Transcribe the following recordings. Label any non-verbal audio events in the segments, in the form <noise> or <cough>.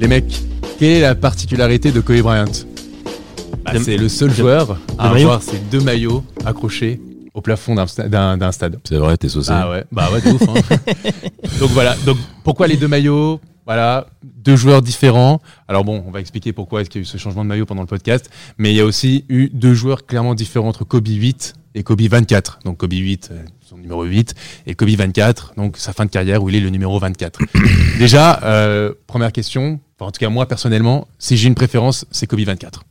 Les mecs, quelle est la particularité de Kobe Bryant Bah, De- C'est le seul de- joueur à avoir ses deux maillots accrochés au plafond d'un sta- d'un d'un stade. C'est vrai, t'es saucé. Ah ouais, bah ouais, de ouf. hein. <laughs> donc voilà, donc pourquoi les deux maillots? Voilà, deux joueurs différents. Alors bon, on va expliquer pourquoi est-ce qu'il y a eu ce changement de maillot pendant le podcast, mais il y a aussi eu deux joueurs clairement différents entre Kobe 8 et Kobe 24. Donc Kobe 8, euh, son numéro 8, et Kobe 24, donc sa fin de carrière où il est le numéro 24. <coughs> Déjà, euh, première question, enfin, en tout cas moi personnellement, si j'ai une préférence, c'est Kobe 24.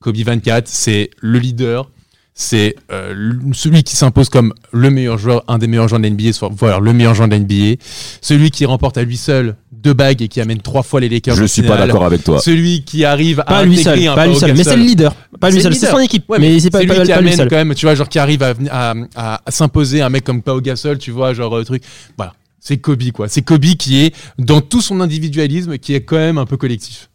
Kobe 24, c'est le leader, c'est euh, celui qui s'impose comme le meilleur joueur, un des meilleurs joueurs de l'NBA, soit voilà, le meilleur joueur de l'NBA, celui qui remporte à lui seul deux bagues et qui amène trois fois les Lakers. Je suis pas d'accord avec toi. Celui qui arrive Pas à lui seul, un pas lui seul, mais c'est le leader. Pas lui C'est seul, c'est son équipe. Ouais, mais c'est pas, lui pas, qui pas lui amène seul. quand même, tu vois, genre qui arrive à, venir- à, à- à s'imposer un mec comme Pau Gasol, tu vois, genre euh, truc. Voilà, c'est Kobe quoi. C'est Kobe qui est dans tout son individualisme, qui est quand même un peu collectif.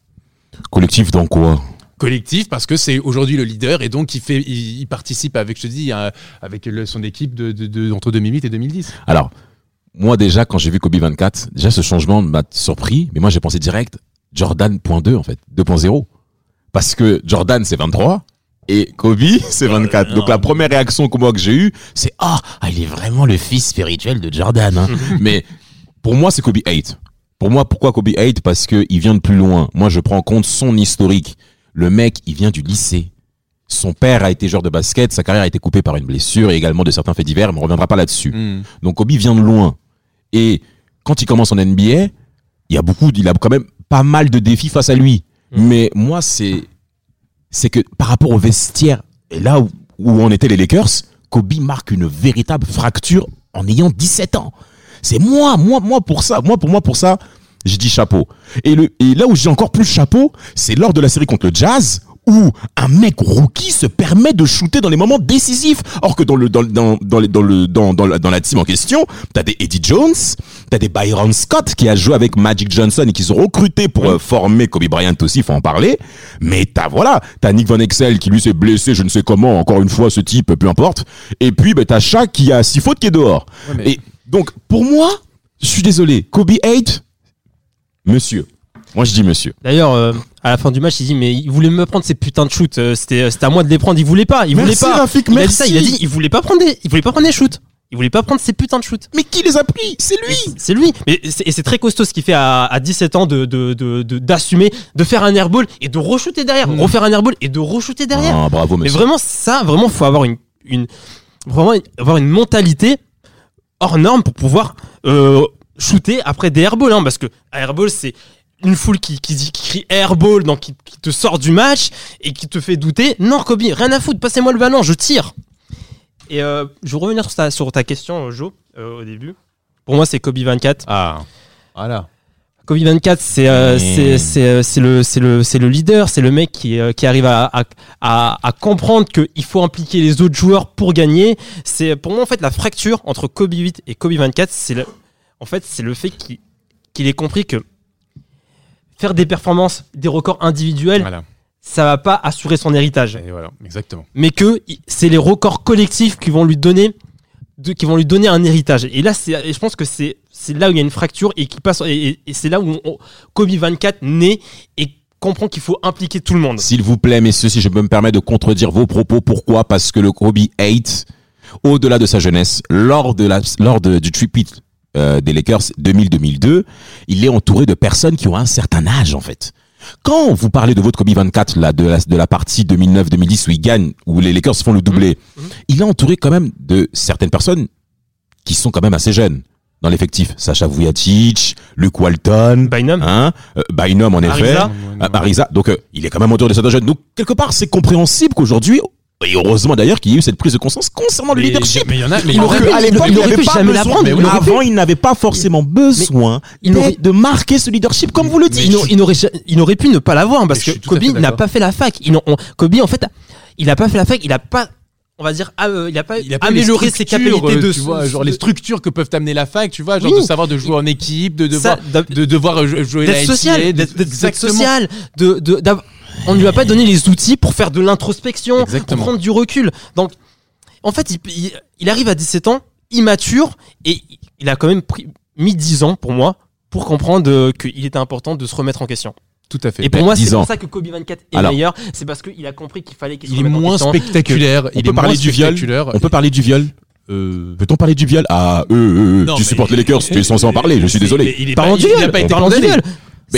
Collectif dans quoi Collectif parce que c'est aujourd'hui le leader et donc il fait, il, il participe avec, je te dis, avec le- son équipe de, de- de- entre 2008 et 2010. Alors, moi déjà, quand j'ai vu Kobe 24, déjà ce changement m'a surpris, mais moi j'ai pensé direct Jordan.2 en fait, 2.0. Parce que Jordan c'est 23 et Kobe c'est 24. Donc la première réaction que moi que j'ai eue, c'est ah, ah, il est vraiment le fils spirituel de Jordan. hein. <laughs> mais pour moi c'est Kobe 8. Pour moi, pourquoi Kobe 8 Parce que il vient de plus loin. Moi, je prends en compte son historique. Le mec, il vient du lycée. Son père a été joueur de basket, sa carrière a été coupée par une blessure et également de certains faits divers, mais on reviendra pas là-dessus. Hmm. Donc Kobe vient de loin. Et quand il commence en NBA, il y a beaucoup, il a quand même pas mal de défis face à lui. Mais moi, c'est, c'est que par rapport au vestiaire, et là où, en étaient les Lakers, Kobe marque une véritable fracture en ayant 17 ans. C'est moi, moi, moi pour ça, moi pour moi pour ça, je dis chapeau. Et, le, et là où j'ai encore plus chapeau, c'est lors de la série contre le Jazz où un mec rookie se permet de shooter dans les moments décisifs. Or que dans le dans dans dans les- dans le dans dans la, dans la team en question, t'as des Eddie Jones, t'as des Byron Scott qui a joué avec Magic Johnson et qui sont recrutés pour euh, former Kobe Bryant aussi, faut en parler. Mais t'as voilà, t'as Nick Van Exel qui lui s'est blessé, je ne sais comment, encore une fois ce type, peu importe. Et puis ben t'as Shaq qui a six fautes qui est dehors. Ouais, mais- Et donc pour moi, je suis désolé, Kobe 8, monsieur. Moi je dis monsieur. D'ailleurs, euh, à la fin du match, il dit mais il voulait me prendre ces putains de shoots. euh, C'était c'était à moi de les prendre. Il voulait pas. Il voulait pas. Rafik, il a dit ça. Il a dit il voulait pas prendre des. Il voulait pas prendre des shoots. Il voulait pas prendre ces putains de shoots. Mais qui les a pris? C'est lui. C'est lui. Mais et c'est très costaud ce qu'il fait à, à 17 ans de de- de- de- d'assumer, de, faire un airball et de re-shooter derrière, Mm. refaire un airball et de re-shooter derrière. Ah, bravo Mais vraiment, ça, vraiment, faut avoir une, une, vraiment avoir une mentalité hors norme pour pouvoir euh, shooter après des airballs, hein, parce que airball, c'est une foule qui, qui, qui crie airball, donc qui, qui te sort du match et qui te fait douter. Non, Kobe, rien à foutre, passez-moi le ballon, je tire. Et euh, je vais revenir sur ta, sur ta question, euh, Jo, euh, au début. Pour moi, c'est Kobe 24. Ah, voilà. Kobe 24, c'est euh, Mmh. c'est le c'est le le leader, c'est le mec qui qui arrive à à, à, à comprendre qu'il faut impliquer les autres joueurs pour gagner. C'est pour moi en fait la fracture entre Kobe 8 et Kobe 24, c'est le en fait c'est le fait qu'il qu'il ait compris que faire des performances, des records individuels, Voilà. ça va pas assurer son héritage, Et voilà, exactement. mais que c'est les records collectifs qui vont lui donner de- qui vont lui donner un héritage. Et là, c'est, et je pense que c'est, c'est là où il y a une fracture et qui passe, et, et- et c'est là où on- Kobe 24 naît et comprend qu'il faut impliquer tout le monde. S'il vous plaît, messieurs, si je peux me permettre de contredire vos propos, pourquoi? Parce que le Kobe 8, au-delà de sa jeunesse, lors, de la, lors de- du tripit euh, des Lakers 2000-2002, il est entouré de personnes qui ont un certain âge, en fait. Quand vous parlez de votre Kobe 24, là, de la, de la partie 2009-2010 où il gagne, où les Lakers font le doublé, Mhm. il est entouré quand même de certaines personnes qui sont quand même assez jeunes dans l'effectif. Sacha Vujacic, Luke Walton, Bynum, hein, euh, Bynum en effet. Ariza. Ah, Ariza. Donc, euh, il est quand même autour de certains jeunes. Donc, quelque part, c'est compréhensible qu'aujourd'hui, Et heureusement d'ailleurs qu'il y a eu cette prise de conscience concernant le leadership. Mais il y en a, mais il y Il en a- aurait pu- il l'époque, aurait il pu n'avait pas jamais besoin. l'apprendre, mais aurait Avant, il n'avait pas forcément besoin aurait- de marquer ce leadership, comme vous le dites. il, n'aurait pu ne pas l'avoir parce que à Kobe n'a pas fait la fac. Il, n'ont- on- Kobe, en fait, il n'a pas fait la fac. Il n'a pas, on va dire, ah, euh, il n'a pas, il a pas amélioré ses structures, capacités de tu vois, genre les structures que peuvent t'amener la fac, tu vois, genre Oui. de savoir de jouer en équipe, de ça, devoir, d'ab- de devoir jouer la social, d'être social, de, on ne lui a pas donné les outils pour faire de l'introspection, pour prendre du recul. Donc, en fait, il, il- il arrive à 17 ans, immature, et il a quand même pris, mis 10 ans pour moi pour comprendre euh, qu'il était important de se remettre en question. Tout à fait. Et pour Ben, moi, c'est 10 ans. pour ça que Kobe 24 est Alors. meilleur. C'est parce qu'il a compris qu'il fallait qu'il se il est remette en moins question. spectaculaire. On il peut est parler moins du viol. spectaculaire. On peut parler du viol Euh, Peut-on parler du viol? Ah, euh, euh, Non, tu supportes les Lakers, tu es censé en parler, je suis désolé. Il est Parlons pas- du viol. été condamné.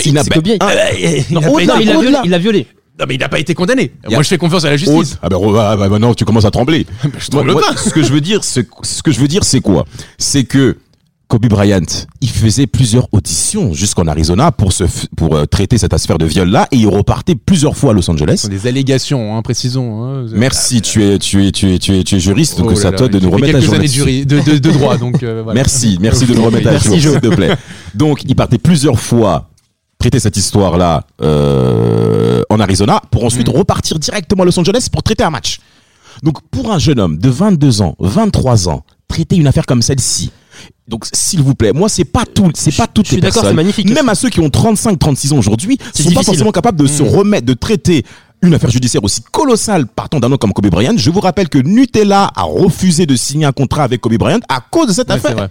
il n'a pas- Kobe. Ah, été- Non, il a violé. Non, mais il n'a pas été condamné. Moi, je fais confiance à la justice. Ah ben ah, bah, maintenant tu commences à trembler. <laughs> Je Moi, tremble moi, pas. ce que je veux dire, ce, ce que je veux dire, c'est quoi? C'est que Kobe Bryant, il faisait plusieurs auditions jusqu'en Arizona pour se pour euh, traiter cette affaire de viol là, et il repartait plusieurs fois à Los Ce Angeles. sont des allégations, hein, précisons. hein. Merci, tu es tu es tu es tu es, tu es juriste, donc Oh c'est à toi de nous remettre à quelques jour. années de, de, de- droit, donc euh, <laughs> voilà. Merci, merci de nous remettre à jour, Jo. s'il te plaît. Donc, il partait plusieurs fois traiter cette histoire-là euh, en Arizona pour ensuite Mm. repartir directement à Los Angeles pour traiter un match. Donc, pour un jeune homme de 22 ans, 23 ans, traiter une affaire comme celle-ci. Donc, s'il vous plaît, moi, c'est pas tout, c'est pas toutes Je suis les d'accord, personnes. c'est magnifique. Même à ceux qui ont 35, 36 ans aujourd'hui, C'est sont pas forcément capables de se Mm. remettre, de traiter une affaire judiciaire aussi colossale partant d'un homme comme Kobe Bryant. Je vous rappelle que Nutella a refusé de signer un contrat avec Kobe Bryant à cause de cette Ouais, affaire.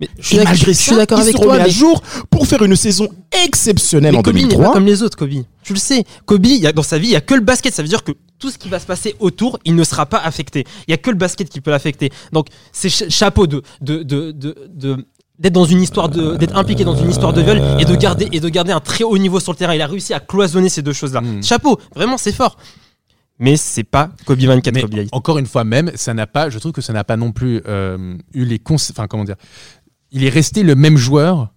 Mais je suis malgré je suis ça, d'accord il avec se toi. remet à mais- jour pour faire une saison exceptionnelle Mais en Kobe n'est pas 2003. comme les autres, Kobe. Tu le sais. Kobe, il y a, dans sa vie, il y a que le basket. Ça veut dire que tout ce qui va se passer autour, il ne sera pas affecté. Il y a que le basket qui peut l'affecter. Donc, c'est ch- chapeau de, de, de, de, de- d'être dans une histoire de d'être impliqué dans une histoire de viol et de garder et de garder un très haut niveau sur le terrain il a réussi à cloisonner ces deux choses là Mm. chapeau vraiment c'est fort mais c'est pas Kobe 24 Mais Kobe 8. encore une fois, même, ça n'a pas, je trouve que ça n'a pas non plus euh, eu les cons, enfin comment dire, il est resté le même joueur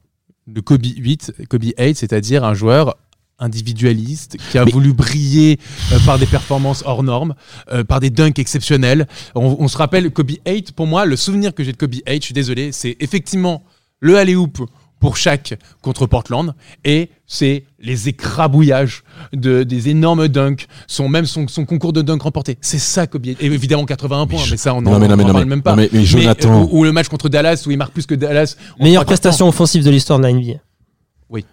de Kobe 8, Kobe 8, c'est-à-dire un joueur individualiste qui a Mais- voulu briller euh, par des performances hors normes, euh, par des dunks exceptionnels. On, on se rappelle Kobe 8, pour moi, le souvenir que j'ai de Kobe 8, je suis désolé, c'est effectivement le alley-oop pour chaque contre Portland et c'est les écrabouillages de, des énormes dunks, son, même son, son concours de dunk remporté. C'est ça Kobe. Et évidemment 81 points, mais, je- ça on non, en, mais non, on mais en non, parle mais- même pas. non, mais- mais Jonathan- euh, ou, ou le match contre Dallas où il marque plus que Dallas. meilleure prestation offensive de l'histoire de la NBA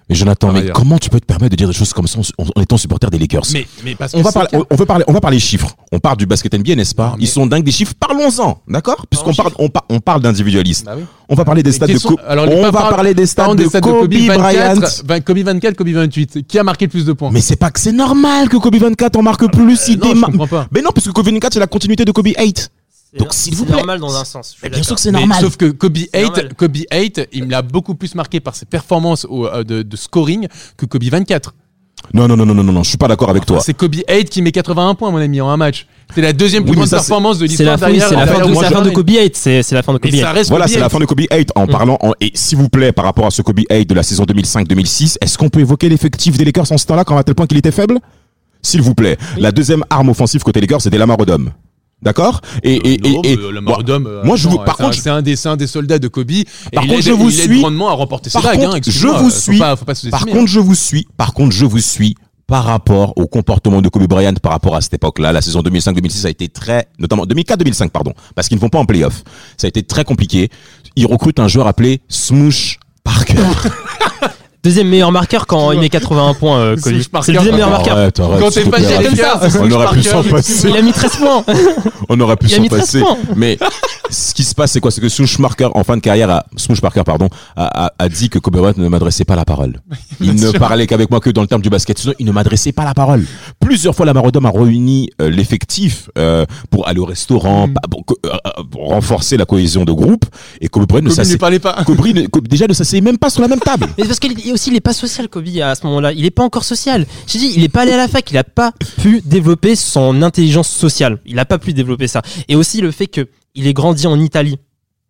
Mais Jonathan, mais comment tu peux te permettre de dire des choses comme ça en, en étant supporter des Lakers? Mais, mais parce que on va, parler, on, on veut parler, on va parler chiffres. On parle du basket NBA, n'est-ce pas? Non, Ils sont dingues des chiffres. Parlons-en, d'accord? Puisqu'on parle, on, par- on parle d'individualistes. Bah oui. On va parler des stades de sont- Kobe. alors, On va parle- parler des stades de Kobe, Bryant. 24, vingt- Kobe 24, Kobe 28. Qui a marqué le plus de points? Mais c'est pas que c'est normal que Kobe 24 en marque plus. il Euh, Non, je comprends pas. Mais non, parce que Kobe 24 c'est la continuité de Kobe 8. Donc, s'il vous c'est plaît. normal dans un sens je suis Mais bien sûr que c'est Mais normal. sauf que Kobe 8, normal. Kobe 8, il me l'a beaucoup plus marqué par ses performances au- euh, de, de scoring que Kobe 24. Non, non, non, non, non, non, non, je suis pas d'accord avec toi. C'est Kobe 8 qui met 81 points, mon ami, en un match. C'est la deuxième plus grande c'est- performance de c'est l'histoire c'est la fin de, moi, c'est la fin de je- Kobe 8 c'est c'est la fin de Kobe Mais 8 ça reste Voilà, c'est la 8. fin de Kobe 8 en parlant. en- et s'il vous plaît, par rapport à ce Kobe 8 de la saison 2005-2006, est-ce qu'on peut évoquer l'effectif des Lakers en ce temps-là, quand à tel point qu'il était faible? S'il vous plaît. La deuxième arme offensive côté Lakers, c'était Lamar Odom. D'accord et, et, et, et- euh, le Marodom, euh, moi, je vous- par contre, je- c'est un, des, c'est un des soldats de Kobe. Par contre, je vous suis. grandement à remporter Par bagues. contre, hein, je vous faut suis. Par contre, je vous suis. Par contre, je vous suis par rapport au comportement de Kobe Bryant par rapport à cette époque-là. La saison 2005-2006 a été très, notamment 2004-2005, pardon, parce qu'ils ne vont pas en playoff. Ça a été très compliqué. Ils recrutent un joueur appelé Smoosh Parker. <laughs> deuxième meilleur marqueur quand il met 81 points euh, <laughs> c'est le deuxième meilleur marqueur Arrête, arrête, Quand t'es te pas c'est On aurait pu Parker. s'en passer. il a mis 13 points On aurait pu Il a s'en mis 13 passer. points. Mais ce qui se passe, c'est quoi? C'est que Smoosh Parker, en fin de carrière, a, pardon, a, a- a dit que Kobe Bryant ne m'adressait pas la parole. <laughs> Il ne parlait qu'avec moi que dans le terme du basket. Sinon, il ne m'adressait pas la parole. Plusieurs fois, Lamar Odom a réuni euh, l'effectif euh, pour aller au restaurant, Mm. pa- pour, que- euh, euh, pour renforcer la cohésion de groupe. Et Kobe Bryant ne s'asseyait parlait pas. Kobe ne- Kobe- déjà ne s'asseyait même pas sur la même table. Mais parce qu'il est aussi il est pas social Kobe à ce moment-là. Il est pas encore social. J'ai dit il est pas allé à la fac. Il a pas pu développer son intelligence sociale. Il a pas pu développer ça. Et aussi le fait que il est grandi en Italie,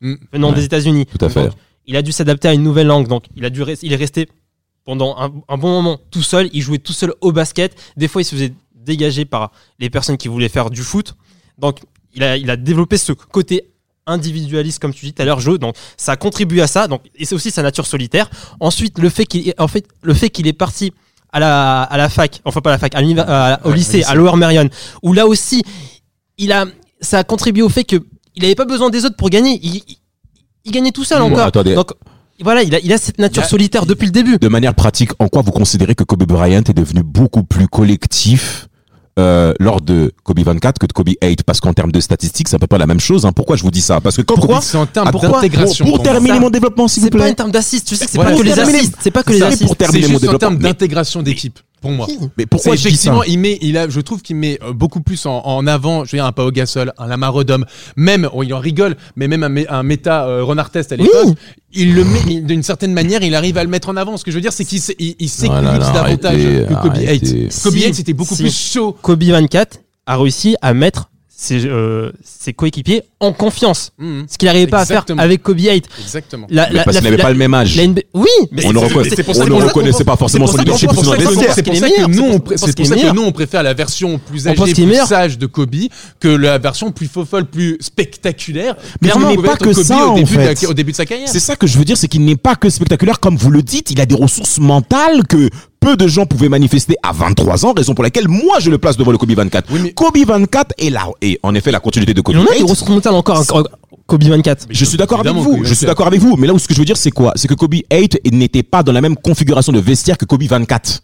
Mm. venant Ouais, des États-Unis. Tout à fait. Donc, il a dû s'adapter à une nouvelle langue. Donc il a dû il est resté pendant un, un bon moment tout seul. Il jouait tout seul au basket. Des fois il se faisait dégagé par les personnes qui voulaient faire du foot. Donc, il a, il a développé ce côté individualiste, comme tu dis tout à l'heure, Joe. Donc, ça a contribué à ça. Donc, et c'est aussi sa nature solitaire. Ensuite, le fait qu'il, en fait, le fait qu'il est parti à la, à la fac, enfin pas à la fac, à à- au Ouais, lycée, à Lower Merion, où là aussi, il a, ça a contribué au fait que il n'avait pas besoin des autres pour gagner. Il, il- il gagnait tout seul Bon, encore. attendez. Donc, voilà, il a, il a cette nature solitaire depuis le début. De manière pratique, en quoi vous considérez que Kobe Bryant est devenu beaucoup plus collectif euh, lors de Kobe 24 que de Kobe 8 Parce qu'en termes de statistiques, c'est à peu près la même chose. hein. Pourquoi je vous dis ça? Parce que quand Pourquoi? Kobe- en termes pourquoi d'intégration. Pour, terminer Ça- mon développement, s'il vous C'est pas plaît. en termes d'assists. Tu sais que c'est Voilà, pas que les assists. C'est pas que les assists. pour terminer C'est mon juste en développement. termes d'intégration d'équipe, pour moi. Mais pourquoi effectivement, il met, il a, je trouve qu'il met euh, beaucoup plus en, en avant, je veux dire, un Pau Gasol, un Lamar Odom, même, oh, il en rigole, mais même un, un méta euh, Ron Artest à l'époque, Oui. il le met, d'une certaine manière, il arrive à le mettre en avant. Ce que je veux dire, c'est qu'il il, il s'éclipse Oh là, davantage arrêtez, que Kobe arrêtez. 8. Kobe Si. 8, c'était beaucoup Si. plus chaud. Kobe 24 a réussi à mettre ses, euh, ses coéquipiers en confiance. Mhm. Ce qu'il n'arrivait pas à faire avec Kobe 8. Exactement. La, Mais la- Parce qu'il n'avait pas le même âge. la NBA Oui, mais On ne reconnaissait pas forcément c'est son pour ça leadership c'est pour ça que nous, on préfère la version plus âgée, plus meilleur. sage de Kobe que la version plus fofolle, plus spectaculaire. Mais ce n'est pas que Kobe ça, au début de sa carrière. C'est ça que je veux dire, c'est qu'il n'est pas que spectaculaire, comme vous le dites, il a des ressources mentales que peu de gens pouvaient manifester à 23 ans, raison pour laquelle moi je le place devant le Kobe 24. Oui, mais- Kobe 24 est là, et en effet la continuité de Kobe Il en a des 8, ressources mentales encore, encore, Kobe 24. Je suis d'accord avec vous. Je suis d'accord avec vous. Mais là où ce que je veux dire, c'est quoi? C'est que Kobe 8 n'était pas dans la même configuration de vestiaire que Kobe 24.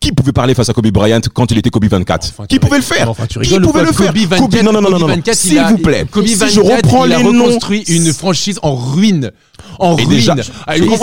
Qui pouvait parler face à Kobe Bryant quand il était Kobe 24 Enfin, Qui pouvait le faire Enfin, Qui pouvait le faire Kobe 24, Kobe- non, non, non, non, Kobe non. 24, il S'il vous plaît. Kobe si 24, je reprends il les a noms. reconstruit une franchise en ruine. En Et ruine. déjà,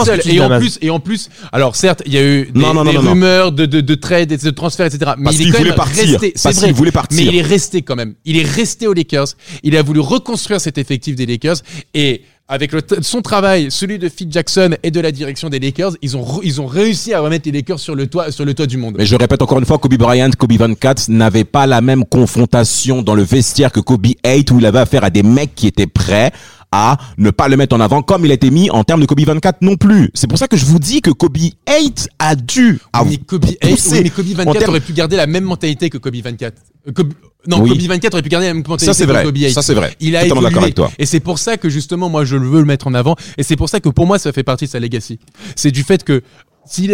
seul. dis, Et en plus, et en plus, alors certes, il y a eu des, Non, non, non, des non, non. rumeurs de, de, de trades et de transferts, etc. Mais Parce il est quand même partir. resté. C'est Parce vrai. qu'il voulait partir. Mais il est resté quand même. Il est resté aux Lakers. Il a voulu reconstruire cet effectif des Lakers et avec le son travail, celui de Phil Jackson et de la direction des Lakers, ils ont, ils ont réussi à remettre les Lakers sur le toit, sur le toit du monde. Mais je répète encore une fois, Kobe Bryant, Kobe 24 n'avait pas la même confrontation dans le vestiaire que Kobe 8 où il avait affaire à des mecs qui étaient prêts à ne pas le mettre en avant comme il a été mis en termes de Kobe 24 non plus. C'est pour ça que je vous dis que Kobe 8 a dû Oui, mais Kobe, eh, pousser oui, mais Kobe 24 termes- aurait pu garder la même mentalité que Kobe 24. Euh, Kobe- non, Oui. Kobe 24 aurait pu garder la même mentalité Ça c'est que vrai. Kobe 8. Ça c'est vrai. Il a évolué. d'accord avec toi. Et c'est pour ça que justement, moi, je le veux le mettre en avant. Et c'est pour ça que pour moi, ça fait partie de sa legacy. C'est du fait que s'il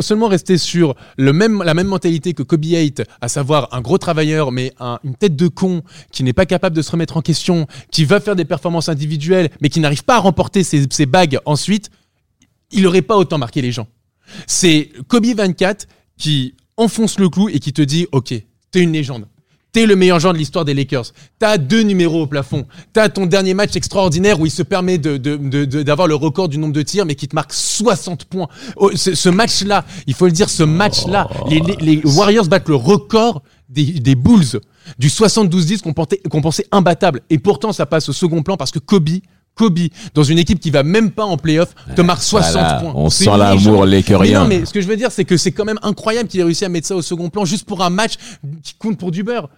seulement resté sur le même, la même mentalité que Kobe 8, à savoir un gros travailleur, mais un- une tête de con qui n'est pas capable de se remettre en question, qui va faire des performances individuelles, mais qui n'arrive pas à remporter ses, ses bagues ensuite, il n'aurait pas autant marqué les gens. C'est Kobe 24 qui enfonce le clou et qui te dit Ok, t'es une légende. T'es le meilleur joueur de l'histoire des Lakers. T'as deux numéros au plafond. T'as ton dernier match extraordinaire où il se permet de- de- de- de- d'avoir le record du nombre de tirs, mais qui te marque 60 points. Oh, ce ce match-là, il faut le dire, ce match-là, les, les- les Warriors battent le record des, des Bulls du 72-10 qu'on pensait, qu'on pensait imbattable. Et pourtant, ça passe au second plan parce que Kobe, Kobe, dans une équipe qui va même pas en playoff, te marque 60 Voilà, points. on sent l'amour légende. Mais non, mais ce que je veux dire, c'est que c'est quand même incroyable qu'il ait réussi à mettre ça au second plan juste pour un match qui compte pour du beurre.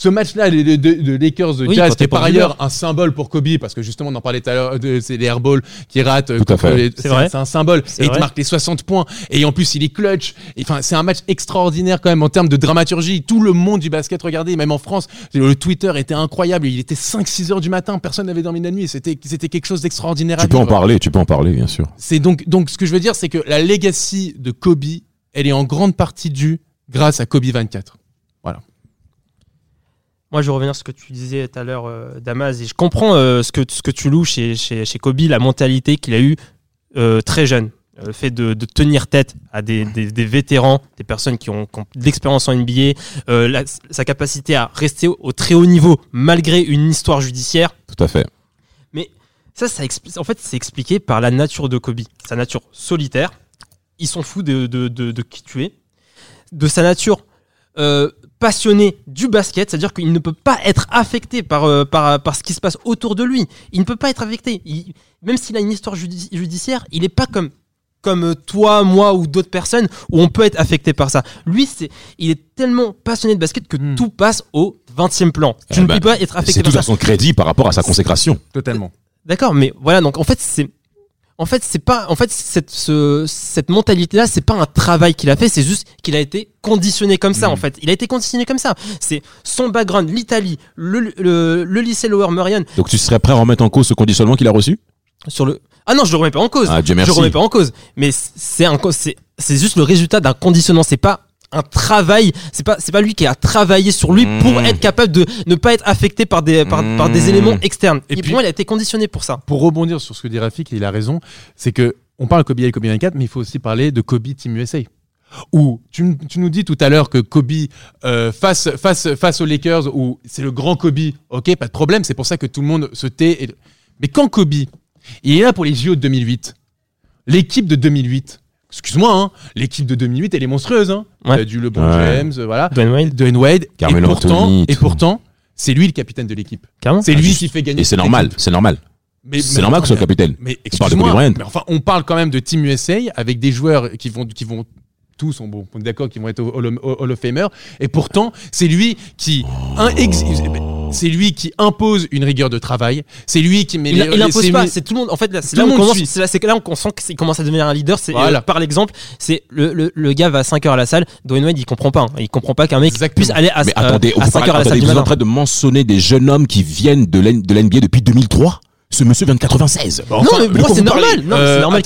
Ce match-là, les- de, de- de Lakers de Oui, Jazz, qui est par ailleurs un symbole pour Kobe, parce que justement, on en parlait tout à l'heure, de- c'est les airballs qui ratent. euh, Tout à contre fait. les- C'est vrai. C'est un symbole. Et il te marque les 60 points. Et en plus, il est clutch. Enfin, c'est un match extraordinaire quand même en termes de dramaturgie. Tout le monde du basket regardait, même en France. Le Twitter était incroyable. Il était 5-6 heures du matin. Personne n'avait dormi la nuit. C'était c'était quelque chose d'extraordinaire Tu peux en parler, tu peux en parler, bien sûr. C'est donc, donc ce que je veux dire, c'est que la legacy de Kobe, elle est en grande partie due grâce à Kobe 24. Moi, je vais revenir sur ce que tu disais tout à l'heure, euh, Damas, et je comprends euh, ce, que, ce que tu loues chez, chez, chez Kobe, la mentalité qu'il a eue euh, très jeune. Euh, Le fait de, de tenir tête à des, des, des vétérans, des personnes qui ont, qui ont de l'expérience en NBA, la- sa capacité à rester au, au très haut niveau malgré une histoire judiciaire. Tout à fait. Ça, ça expli- en fait, c'est expliqué par la nature de Kobe, sa nature solitaire. Ils sont fous de, de, de, de qui tu es, de sa nature euh, passionnée du basket, c'est-à-dire qu'il ne peut pas être affecté par, euh, par, par ce qui se passe autour de lui. Il ne peut pas être affecté. Il- même s'il a une histoire judi- judiciaire, il n'est pas comme comme euh, toi, moi ou d'autres personnes où on peut être affecté par ça. Lui, c'est, il est tellement passionné de basket que Hmm. tout passe au 20e plan. Tu Eh ne ben, peux pas être affecté C'est par tout ça. à son crédit par rapport à sa consécration. Totalement. D'accord, mais voilà, donc en fait, c'est. En fait, c'est pas, en fait, cette, ce- cette mentalité-là, c'est pas un travail qu'il a fait, c'est juste qu'il a été conditionné comme ça, en fait. Il a été conditionné comme ça. C'est son background, l'Italie, le, le, le lycée Lower Merion, Donc tu serais prêt à remettre en cause ce conditionnement qu'il a reçu? Sur le. Ah non, je le remets pas en cause. Ah, Dieu je le remets pas en cause. Mais c'est un, co- c'est, c'est juste le résultat d'un conditionnement. C'est pas un travail. C'est pas, c'est pas lui qui a travaillé sur lui pour être capable de ne pas être affecté par des, par, par des Mhm. éléments externes. Et Et, puis- pour moi, il a été conditionné pour ça. Pour rebondir sur ce que dit Rafik, et il a raison, c'est que on parle Kobe et Kobe 24, mais il faut aussi parler de Kobe Team USA. Où tu, tu nous dis tout à l'heure que Kobe euh, face, face, face aux Lakers, où c'est le grand Kobe, ok, pas de problème, c'est pour ça que tout le monde se tait. et- Mais quand Kobe, il est là pour les JO de 2008, l'équipe de 2008, excuse-moi, hein, l'équipe de 2008, elle est monstrueuse. Hein. Ouais. Il y a du LeBron Ouais. James, euh, voilà, Dwayne Wade, Dwayne Wade, Carmelo et pourtant, Anthony, et pourtant, c'est lui le capitaine de l'équipe. C'est Ah, lui juste- qui fait gagner. Et c'est normal, c'est normal. C'est normal que ce soit le capitaine. mais On parle de Kobe excuse-moi, mais enfin, on parle quand même de Team USA avec des joueurs qui vont, qui vont tous, on, bon, on est d'accord, qui vont être au Hall of- au Hall of Famer. Et pourtant, c'est lui qui, un ex- c'est lui qui impose une rigueur de travail. C'est lui qui met Il, les- il impose pas, c'est tout le monde. En fait, là, c'est là, là, c'est là où on sent qu'il commence à devenir un leader. C'est Voilà. euh, par l'exemple, c'est le, le, le gars va à 5 heures à la salle. Dwayne Wade, il comprend pas. hein. Il comprend pas qu'un mec Exactement. puisse aller à, Mais euh, attendez, à vous, 5 parlez- heures à la attendez, salle vous êtes en train de mentionner des jeunes hommes qui viennent de l'NBA depuis 2003 Ce monsieur vient de 96. non, mais pour moi, c'est normal. Non, mais Euh, c'est normal.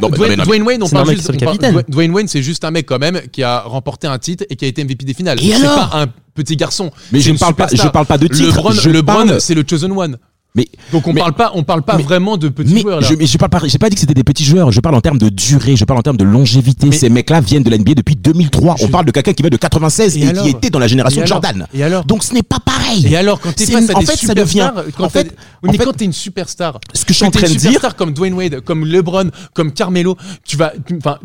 non, Dwayne- Dwayne on C'est parle normal juste. qu'il soit on le parle- capitaine. Dwayne Wayne, c'est juste un mec quand même qui a remporté un titre et qui a été MVP des finales. Et C'est alors pas un petit garçon. Mais je ne parle pas, je superstar. parle pas de titre. LeBron, c'est le chosen one. Mais Donc on Mais- parle pas, on parle pas mais- vraiment de petits mais joueurs là. je, mais je parle pas, j'ai pas dit que c'était des petits joueurs. Je parle en termes de durée, je parle en termes de longévité. Ces mecs-là viennent de l'NBA depuis 2003. Je- On parle de quelqu'un qui vient de 96 Et qui était dans la génération de Jordan. Et alors Donc ce n'est pas pareil. Et alors, quand t'es face une- à en des fait, ça devient- quand en fait- en mais fait- quand t'es une superstar, Ce que je suis en quand t'es train de une dire, superstar comme Dwayne Wade, comme LeBron, comme Carmelo, tu vas, enfin,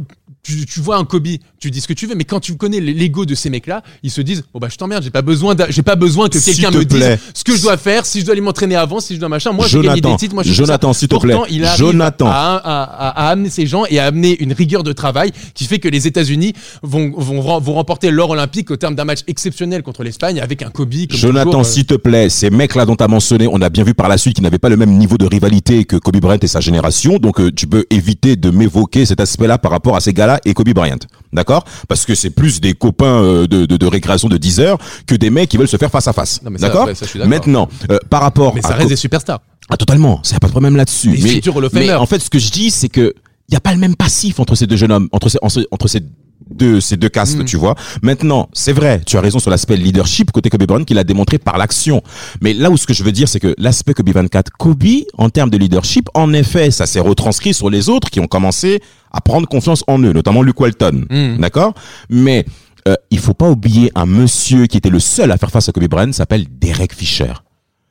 tu, tu vois un Kobe, tu dis ce que tu veux, mais quand tu connais l'ego de ces mecs-là, ils se disent, bon bah je t'emmerde, j'ai pas besoin, j'ai pas besoin que quelqu'un me dise ce que je dois faire, si je dois aller m'entraîner avant, si je dois machin. Moi, je gagne Jonathan, des titres, moi je Jonathan, s'il te plaît. il arrive Jonathan. À, à- à- à amener ces gens et à amener une rigueur de travail qui fait que les États-Unis vont, vont, vont, remporter l'or olympique au terme d'un match exceptionnel contre l'Espagne avec un Kobe. Comme Jonathan, euh, s'il te plaît, ces mecs-là dont tu as mentionné, on a bien vu par la suite qu'ils n'avaient pas le même niveau de rivalité que Kobe Bryant et sa génération. Donc, euh, tu peux éviter de m'évoquer cet aspect-là par rapport à ces gars-là et Kobe Bryant. D'accord? Parce que c'est plus des copains euh, de, de, de récréation de 10 heures que des mecs qui veulent se faire face à face. Mais D'accord? Maintenant, euh, par rapport Mais à ça reste Co- des superstars. Ah, totalement. Ça y a pas de problème là-dessus. Des Mais, mais Famers. en fait, ce que je dis, c'est que il y a pas le même passif entre ces deux jeunes hommes, entre ces, entre ces deux, ces deux castes, Mm. tu vois. Maintenant, c'est vrai, tu as raison sur l'aspect leadership côté Kobe Bryant qu'il a démontré par l'action. Mais là où ce que je veux dire, c'est que l'aspect Kobe 24, Kobe, en termes de leadership, en effet, ça s'est retranscrit sur les autres qui ont commencé à prendre confiance en eux, notamment Luke Walton. Mm. D'accord? Mais, euh, il faut pas oublier un monsieur qui était le seul à faire face à Kobe Bryant, s'appelle Derek Fisher.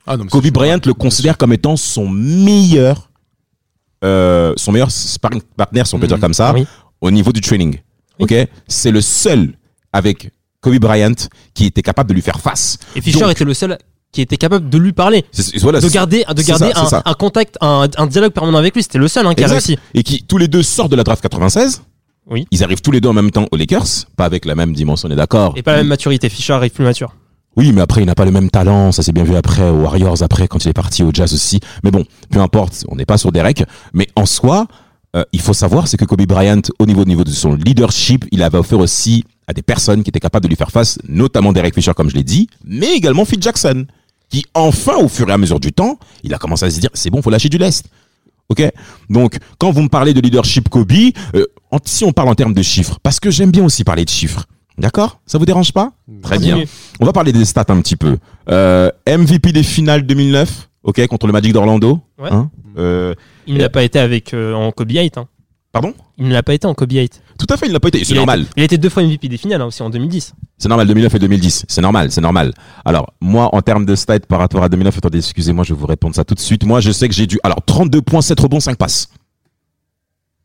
Ah, non, Kobe Bryant le considère comme étant son meilleur, euh, son meilleur sparring partner, si on peut Mhm. dire comme ça, Oui. au niveau du training. Ok, c'est le seul avec Kobe Bryant qui était capable de lui faire face. Et Fischer Donc- était le seul qui était capable de lui parler. Voilà, De garder, de ça, un, un contact, un, un dialogue permanent avec lui. C'était le seul hein, qui a Exact. réussi. Et qui tous les deux sortent de la draft 96. Oui. Ils arrivent tous les deux en même temps aux Lakers, pas avec la même dimension, on est d'accord. Et pas la même maturité. Fischer arrive plus mature. Oui, mais après, il n'a pas le même talent. Ça s'est bien vu après aux Warriors, après, quand il est parti au Jazz aussi. Mais bon, peu importe, on n'est pas sur Derek. Mais en soi, euh, il faut savoir, c'est que Kobe Bryant, au niveau, au niveau de son leadership, il avait offert aussi à des personnes qui étaient capables de lui faire face, notamment Derek Fisher, comme je l'ai dit, mais également Phil Jackson, qui enfin, au fur et à mesure du temps, il a commencé à se dire, c'est bon, faut lâcher du lest. Ok? Donc, quand vous me parlez de leadership Kobe, euh, si on parle en termes de chiffres, parce que j'aime bien aussi parler de chiffres. D'accord? Ça vous dérange pas? Très bien. On va parler des stats un petit peu. Euh, MVP des finales 2009, ok, contre le Magic d'Orlando. Ouais. Hein Euh, Il ne l'a pas été avec euh, en Kobe 8. Hein. pardon? Il ne l'a pas été en Kobe 8. Tout à fait, il n'a pas été. C'est normal. été- il a été deux fois MVP des finales hein, aussi en 2010. C'est normal, 2009 et 2010. C'est normal, c'est normal. Alors, moi, en termes de stats par rapport à 2009, attendez, excusez-moi, je vais vous répondre ça tout de suite. Moi, je sais que j'ai dû. Alors, 32 points, 7 rebonds, 5 passes.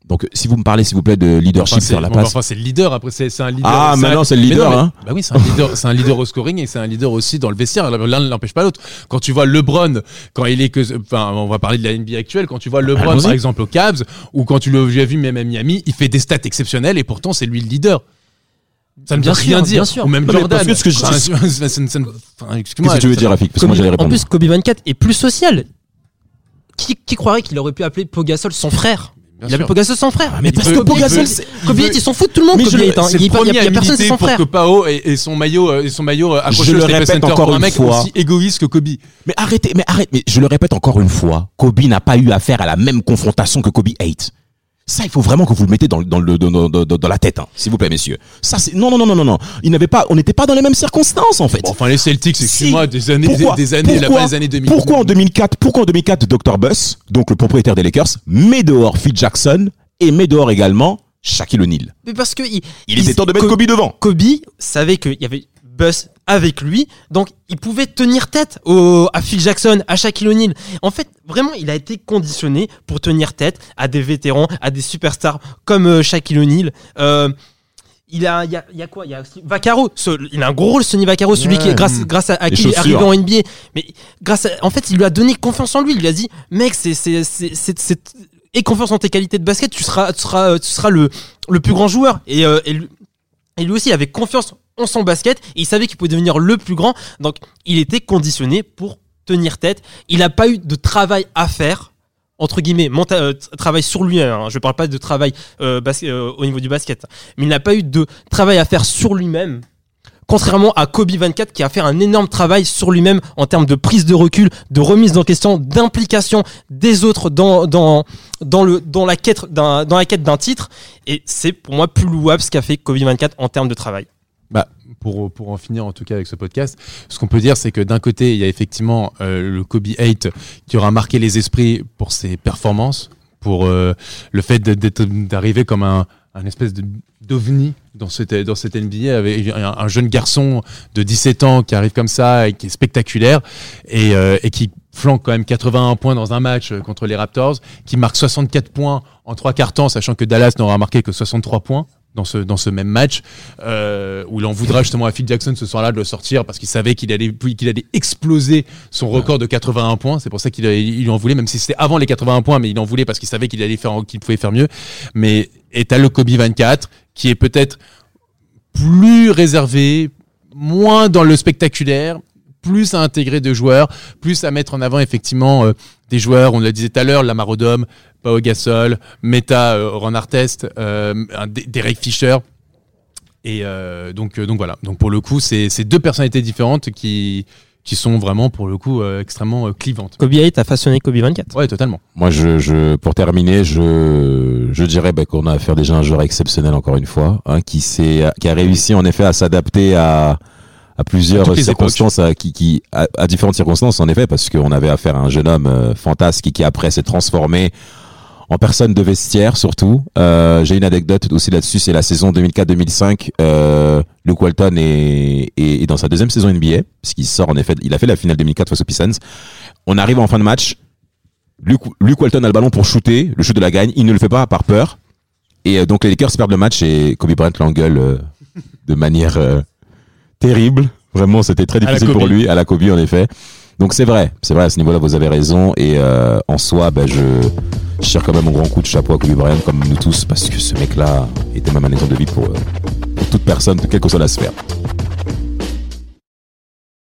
Donc, si vous me parlez, s'il vous plaît, de leadership Enfin, sur la passe. enfin, c'est le leader. Après, c'est un leader. Ah, maintenant, c'est le Mais leader, non, mais- hein. Bah oui, c'est un leader, c'est un leader au scoring et c'est un leader aussi dans le vestiaire. L'un ne l'empêche pas l'autre. Quand tu vois LeBron, quand il est que, enfin, on va parler de la NBA actuelle. Quand tu vois LeBron, par exemple, au Cavs, ou quand tu l'as vu même à Miami, il fait des stats exceptionnelles et pourtant c'est lui le leader. Ça ne Bien veut sûr, rien dire. bien sûr. Ou même Non, Jordan. parce que ce que je dis- Enfin, <laughs> ça- ça- ça- ça- enfin, Qu'est-ce excuse-moi, que tu veux ça- dire, Rafik? Parce que Kobe- moi, j'allais en plus, Kobe 24 est plus social. qui, qui croirait qu'il aurait pu appeler Pogasol son frère? Bien Il appelle sûr. Pogasol son frère. mais il parce que Pogasol, Kobe ils s'en foutent tout le monde. Mais Kobe Yates, hein. Il y le a personne, c'est son pour frère. que Pao et, et son maillot, euh, et son maillot euh, accroché Je au le Staples répète Center encore pour un mec fois. aussi égoïste que Kobe. Mais arrêtez, mais arrête, mais je le répète encore une fois, Kobe n'a pas eu affaire à la même confrontation que Kobe hate. Ça, il faut vraiment que vous le mettez dans, le- dans, le, dans, dans- dans- dans la tête, hein, s'il vous plaît, messieurs. Ça, c'est non, non, non, non, non, non. Il n'avait pas, on n'était pas dans les mêmes circonstances, en fait. Bon, enfin, les Celtics, Si. excuse-moi, des années, Pourquoi des, des années, là-bas, Pourquoi les années 2000. Pourquoi en 2004, pourquoi en 2004, Dr. Buss, donc le propriétaire des Lakers, met dehors Phil Jackson et met dehors également Shaquille O'Neal. Mais parce que il, Il était temps de mettre Co- Kobe devant. Kobe savait qu'il y avait Buzz avec lui, donc il pouvait tenir tête au, à Phil Jackson, à Shaquille O'Neal. En fait, vraiment, il a été conditionné pour tenir tête à des vétérans, à des superstars comme euh, Shaquille O'Neal. Euh, il a, il y a, il y a quoi? Il y a aussi Vaccaro. Ce- il a un gros rôle, Sonny Vaccaro, celui qui est Ouais. grâce, grâce à, à qui il est arrivé en NBA. Mais grâce à, en fait, il lui a donné confiance en lui. Il lui a dit, mec, c'est, c'est, c'est, aie confiance en tes qualités de basket. Tu seras, tu seras, tu seras le, le plus grand joueur. Et, euh, et lui, et lui aussi, il avait confiance son basket et il savait qu'il pouvait devenir le plus grand. Donc, il était conditionné pour tenir tête. Il n'a pas eu de travail à faire, entre guillemets, euh, travail sur lui. hein. Je ne parle pas de travail euh, euh, au niveau du basket, mais il n'a pas eu de travail à faire sur lui-même. Contrairement à Kobe 24 qui a fait un énorme travail sur lui-même en termes de prise de recul, de remise en question, d'implication des autres dans, dans, dans, le, dans la quête d'un titre. Et c'est pour moi plus louable ce qu'a fait Kobe 24 en termes de travail. Bah, pour, pour en finir en tout cas avec ce podcast, ce qu'on peut dire, c'est que d'un côté, il y a effectivement euh, le Kobe 8 qui aura marqué les esprits pour ses performances, pour euh, le fait d'arriver comme un, un espèce d'ovni dans cette, dans cette NBA avec un, un jeune garçon de 17 ans qui arrive comme ça et qui est spectaculaire et, euh, et qui flanque quand même 81 points dans un match contre les Raptors, qui marque 64 points en trois quarts temps, sachant que Dallas n'aura marqué que 63 points dans ce, dans ce même match, euh, où il en voudra justement à Phil Jackson ce soir-là de le sortir parce qu'il savait qu'il allait, qu'il allait exploser son record de 81 points. C'est pour ça qu'il il en voulait, même si c'était avant les 81 points, mais il en voulait parce qu'il savait qu'il allait faire, qu'il pouvait faire mieux. Mais et t'as le Kobe 24 qui est peut-être plus réservé, moins dans le spectaculaire, plus à intégrer de joueurs, plus à mettre en avant effectivement euh, des joueurs, on le disait tout à l'heure, Lamar Odom, Pau Gasol, Meta, euh, Ron Artest, euh, Derek Fisher. Et euh, donc, donc voilà. Donc pour le coup, c'est deux personnalités différentes qui, qui sont vraiment pour le coup euh, extrêmement euh, clivantes. Kobe 8 a façonné Kobe 24. Ouais, totalement. Moi, je, je, pour terminer, je, je dirais bah, qu'on a affaire déjà à un joueur exceptionnel encore une fois, hein, qui s'est, qui a réussi en effet à s'adapter à, à plusieurs À circonstances, à, qui, qui, à, à différentes circonstances en effet, parce qu'on avait affaire à un jeune homme euh, fantasque qui, qui après s'est transformé en personne de vestiaire surtout. Euh, J'ai une anecdote aussi là-dessus, c'est la saison 2004-2005. Euh, Luke Walton est, est, est dans sa deuxième saison NBA, puisqu'il sort en effet, il a fait la finale 2004 face aux Pistons. On arrive en fin de match. Luke, Luke Walton a le ballon pour shooter, le shoot de la gagne, il ne le fait pas par peur. Et euh, donc les Lakers perdent le match et Kobe Bryant l'engueule de manière terrible. Vraiment, c'était très difficile pour lui, à la Kobe en effet. Donc c'est vrai, c'est vrai à ce niveau-là, vous avez raison. Et euh, en soi, ben, je, je tire quand même un grand coup de chapeau à Kobe Bryant, comme nous tous, parce que ce mec-là était même un exemple de vie pour, euh, pour toute personne, quelle que soit la sphère.